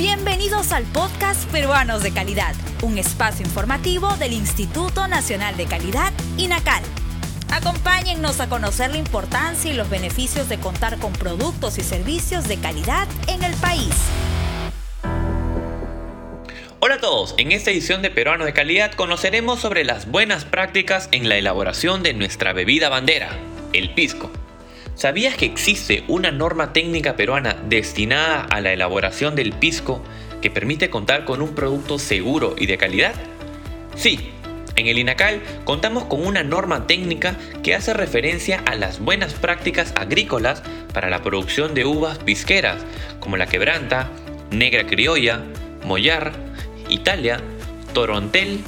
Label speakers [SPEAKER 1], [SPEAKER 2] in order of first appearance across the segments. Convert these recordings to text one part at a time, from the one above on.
[SPEAKER 1] Bienvenidos al podcast Peruanos de Calidad, un espacio informativo del Instituto Nacional de Calidad, INACAL. Acompáñennos a conocer la importancia y los beneficios de contar con productos y servicios de calidad en el país.
[SPEAKER 2] Hola a todos, en esta edición de Peruanos de Calidad conoceremos sobre las buenas prácticas en la elaboración de nuestra bebida bandera, el pisco. ¿Sabías que existe una norma técnica peruana destinada a la elaboración del pisco que permite contar con un producto seguro y de calidad? Sí, en el INACAL contamos con una norma técnica que hace referencia a las buenas prácticas agrícolas para la producción de uvas pisqueras, como la quebranta, negra criolla, mollar, Italia, torontel,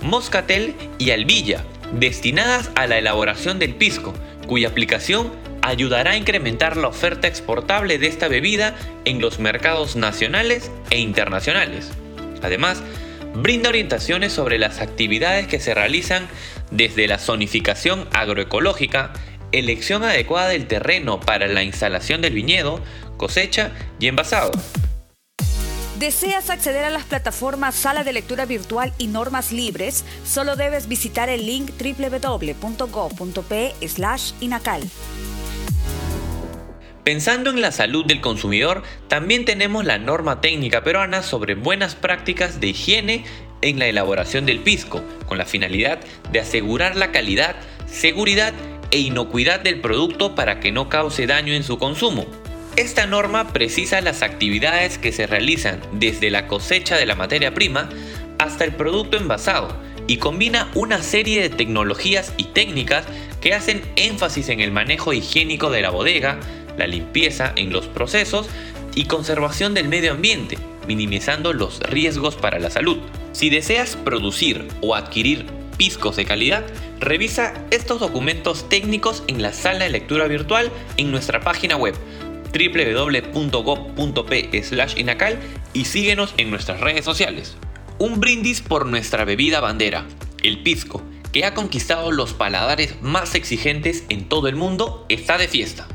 [SPEAKER 2] moscatel y albilla, destinadas a la elaboración del pisco, cuya aplicación ayudará a incrementar la oferta exportable de esta bebida en los mercados nacionales e internacionales. Además, brinda orientaciones sobre las actividades que se realizan desde la zonificación agroecológica, elección adecuada del terreno para la instalación del viñedo, cosecha y envasado.
[SPEAKER 1] ¿Deseas acceder a las plataformas Sala de Lectura Virtual y Normas Libres? Solo debes visitar el link www.go.p/inacal.
[SPEAKER 2] Pensando en la salud del consumidor, también tenemos la norma técnica peruana sobre buenas prácticas de higiene en la elaboración del pisco, con la finalidad de asegurar la calidad, seguridad e inocuidad del producto para que no cause daño en su consumo. Esta norma precisa las actividades que se realizan desde la cosecha de la materia prima hasta el producto envasado y combina una serie de tecnologías y técnicas que hacen énfasis en el manejo higiénico de la bodega, la limpieza en los procesos y conservación del medio ambiente, minimizando los riesgos para la salud. Si deseas producir o adquirir piscos de calidad, revisa estos documentos técnicos en la sala de lectura virtual en nuestra página web www.gov.p/inacal y síguenos en nuestras redes sociales. Un brindis por nuestra bebida bandera, el pisco, que ha conquistado los paladares más exigentes en todo el mundo, está de fiesta.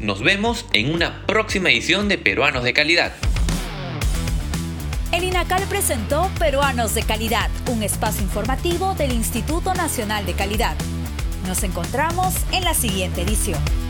[SPEAKER 2] Nos vemos en una próxima edición de Peruanos de Calidad.
[SPEAKER 1] El INACAL presentó Peruanos de Calidad, un espacio informativo del Instituto Nacional de Calidad. Nos encontramos en la siguiente edición.